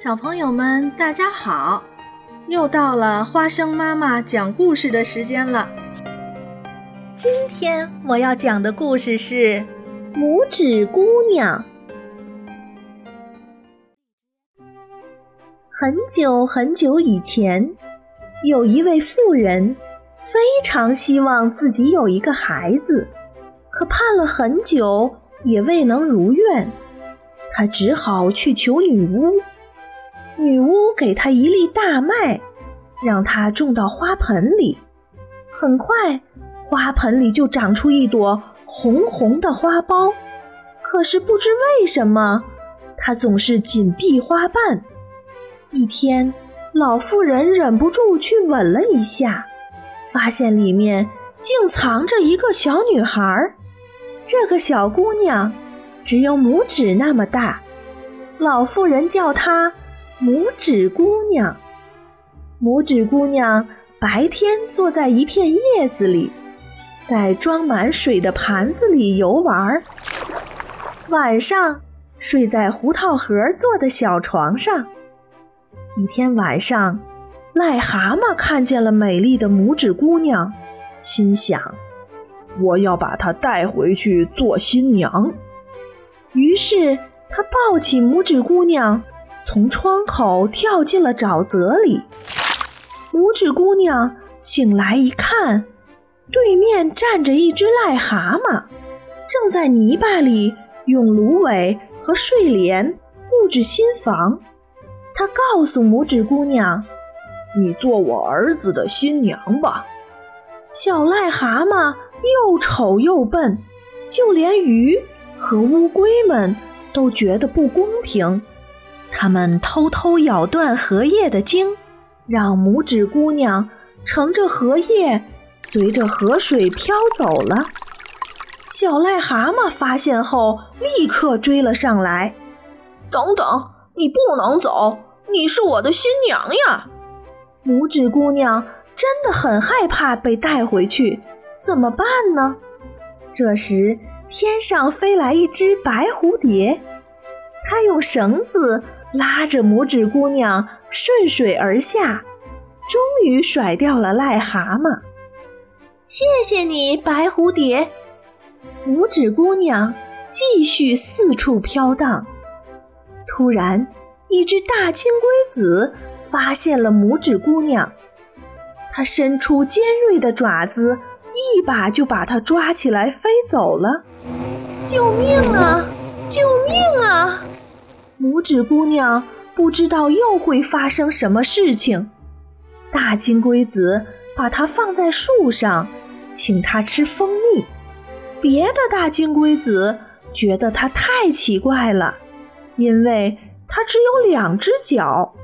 小朋友们，大家好！又到了花生妈妈讲故事的时间了。今天我要讲的故事是《拇指姑娘》。很久很久以前，有一位妇人非常希望自己有一个孩子，可盼了很久也未能如愿，她只好去求女巫。女巫给她一粒大麦，让她种到花盆里。很快，花盆里就长出一朵红红的花苞。可是不知为什么，它总是紧闭花瓣。一天，老妇人忍不住去吻了一下，发现里面竟藏着一个小女孩。这个小姑娘只有拇指那么大。老妇人叫她。拇指姑娘，拇指姑娘白天坐在一片叶子里，在装满水的盘子里游玩儿晚上睡在胡桃核做的小床上。一天晚上，癞蛤蟆看见了美丽的拇指姑娘，心想：“我要把她带回去做新娘。”于是他抱起拇指姑娘。从窗口跳进了沼泽里。拇指姑娘醒来一看，对面站着一只癞蛤蟆，正在泥巴里用芦苇和睡莲布置新房。他告诉拇指姑娘：“你做我儿子的新娘吧。”小癞蛤蟆又丑又笨，就连鱼和乌龟们都觉得不公平。他们偷偷咬断荷叶的茎，让拇指姑娘乘着荷叶随着河水飘走了。小癞蛤蟆发现后，立刻追了上来。“等等，你不能走，你是我的新娘呀！”拇指姑娘真的很害怕被带回去，怎么办呢？这时，天上飞来一只白蝴蝶，它用绳子。拉着拇指姑娘顺水而下，终于甩掉了癞蛤蟆。谢谢你，白蝴蝶。拇指姑娘继续四处飘荡。突然，一只大金龟子发现了拇指姑娘，它伸出尖锐的爪子，一把就把她抓起来，飞走了。救命啊！救命啊！拇指姑娘不知道又会发生什么事情。大金龟子把它放在树上，请它吃蜂蜜。别的大金龟子觉得它太奇怪了，因为它只有两只脚，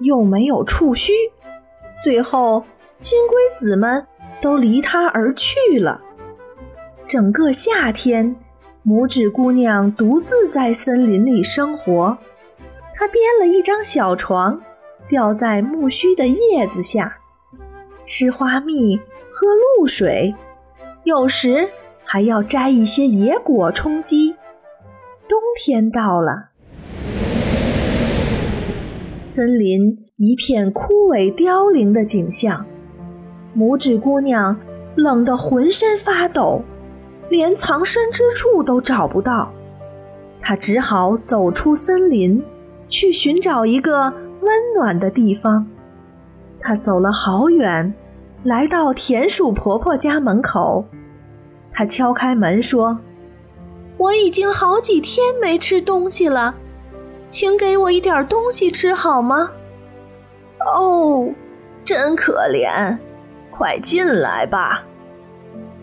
又没有触须。最后，金龟子们都离它而去了。整个夏天。拇指姑娘独自在森林里生活，她编了一张小床，吊在木须的叶子下，吃花蜜，喝露水，有时还要摘一些野果充饥。冬天到了，森林一片枯萎凋零的景象，拇指姑娘冷得浑身发抖。连藏身之处都找不到，他只好走出森林，去寻找一个温暖的地方。他走了好远，来到田鼠婆婆家门口。他敲开门说：“我已经好几天没吃东西了，请给我一点东西吃好吗？”“哦，真可怜，快进来吧。”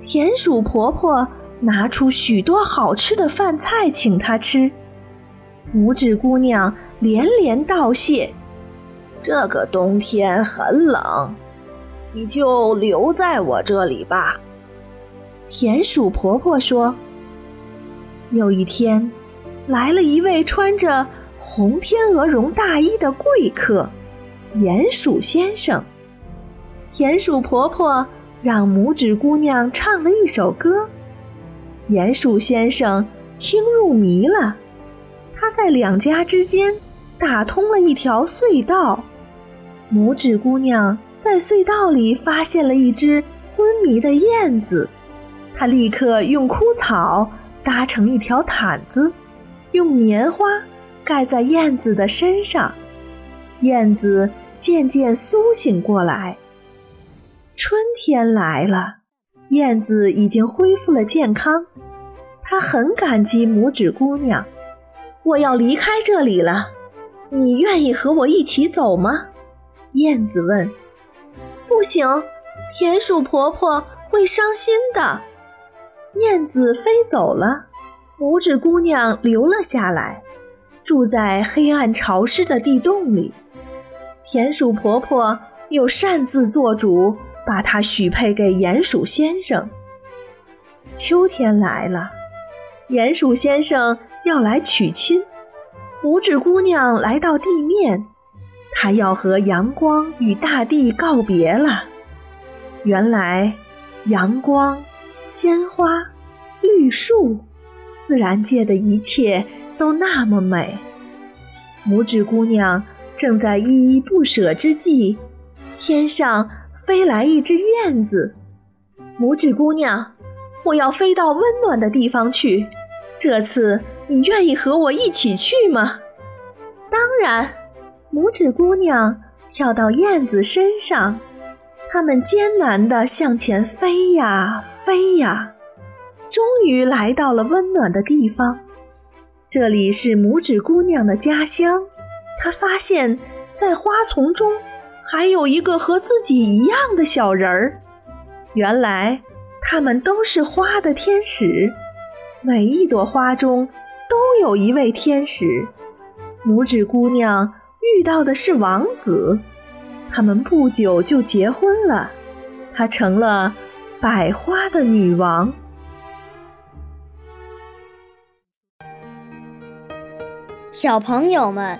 田鼠婆婆拿出许多好吃的饭菜请她吃，拇指姑娘连连道谢。这个冬天很冷，你就留在我这里吧。田鼠婆婆说：“有一天，来了一位穿着红天鹅绒大衣的贵客——鼹鼠先生。”田鼠婆婆。让拇指姑娘唱了一首歌，鼹鼠先生听入迷了。他在两家之间打通了一条隧道。拇指姑娘在隧道里发现了一只昏迷的燕子，她立刻用枯草搭成一条毯子，用棉花盖在燕子的身上。燕子渐渐苏醒过来。春天来了，燕子已经恢复了健康。它很感激拇指姑娘。我要离开这里了，你愿意和我一起走吗？燕子问。不行，田鼠婆婆会伤心的。燕子飞走了，拇指姑娘留了下来，住在黑暗潮湿的地洞里。田鼠婆婆又擅自做主，把她许配给鼹鼠先生。秋天来了，鼹鼠先生要来娶亲，拇指姑娘来到地面，她要和阳光与大地告别了。原来，阳光、鲜花、绿树，自然界的一切都那么美。拇指姑娘。正在依依不舍之际，天上飞来一只燕子。拇指姑娘，我要飞到温暖的地方去。这次你愿意和我一起去吗？当然。拇指姑娘跳到燕子身上，它们艰难地向前飞呀飞呀，终于来到了温暖的地方。这里是拇指姑娘的家乡。她发现，在花丛中还有一个和自己一样的小人儿。原来，他们都是花的天使。每一朵花中都有一位天使。拇指姑娘遇到的是王子，他们不久就结婚了。她成了百花的女王。小朋友们。